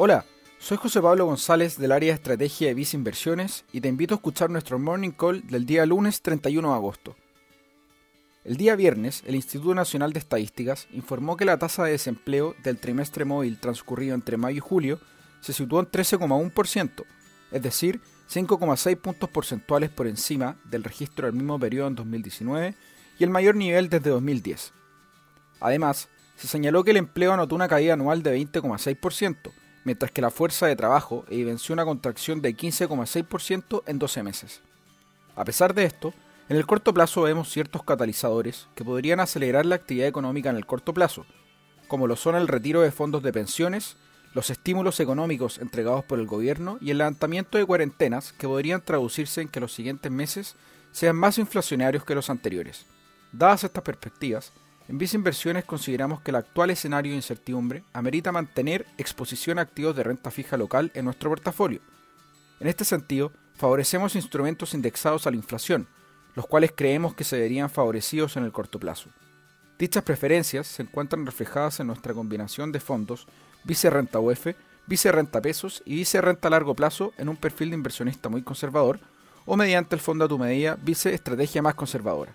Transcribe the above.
Hola, soy José Pablo González del área de estrategia de Visa Inversiones y te invito a escuchar nuestro Morning Call del día lunes 31 de agosto. El día viernes, el Instituto Nacional de Estadísticas informó que la tasa de desempleo del trimestre móvil transcurrido entre mayo y julio se situó en 13,1%, es decir, 5,6 puntos porcentuales por encima del registro del mismo periodo en 2019 y el mayor nivel desde 2010. Además, se señaló que el empleo anotó una caída anual de 20,6%, mientras que la fuerza de trabajo evidenció una contracción de 15,6% en 12 meses. A pesar de esto, en el corto plazo vemos ciertos catalizadores que podrían acelerar la actividad económica en el corto plazo, como lo son el retiro de fondos de pensiones, los estímulos económicos entregados por el gobierno y el levantamiento de cuarentenas que podrían traducirse en que los siguientes meses sean más inflacionarios que los anteriores. Dadas estas perspectivas, en Visa Inversiones consideramos que el actual escenario de incertidumbre amerita mantener exposición a activos de renta fija local en nuestro portafolio. En este sentido, favorecemos instrumentos indexados a la inflación, los cuales creemos que se verían favorecidos en el corto plazo. Dichas preferencias se encuentran reflejadas en nuestra combinación de fondos Vice Renta UF, Vice Renta Pesos y Vice Renta Largo Plazo en un perfil de inversionista muy conservador o mediante el fondo a tu medida Vice Estrategia Más Conservadora.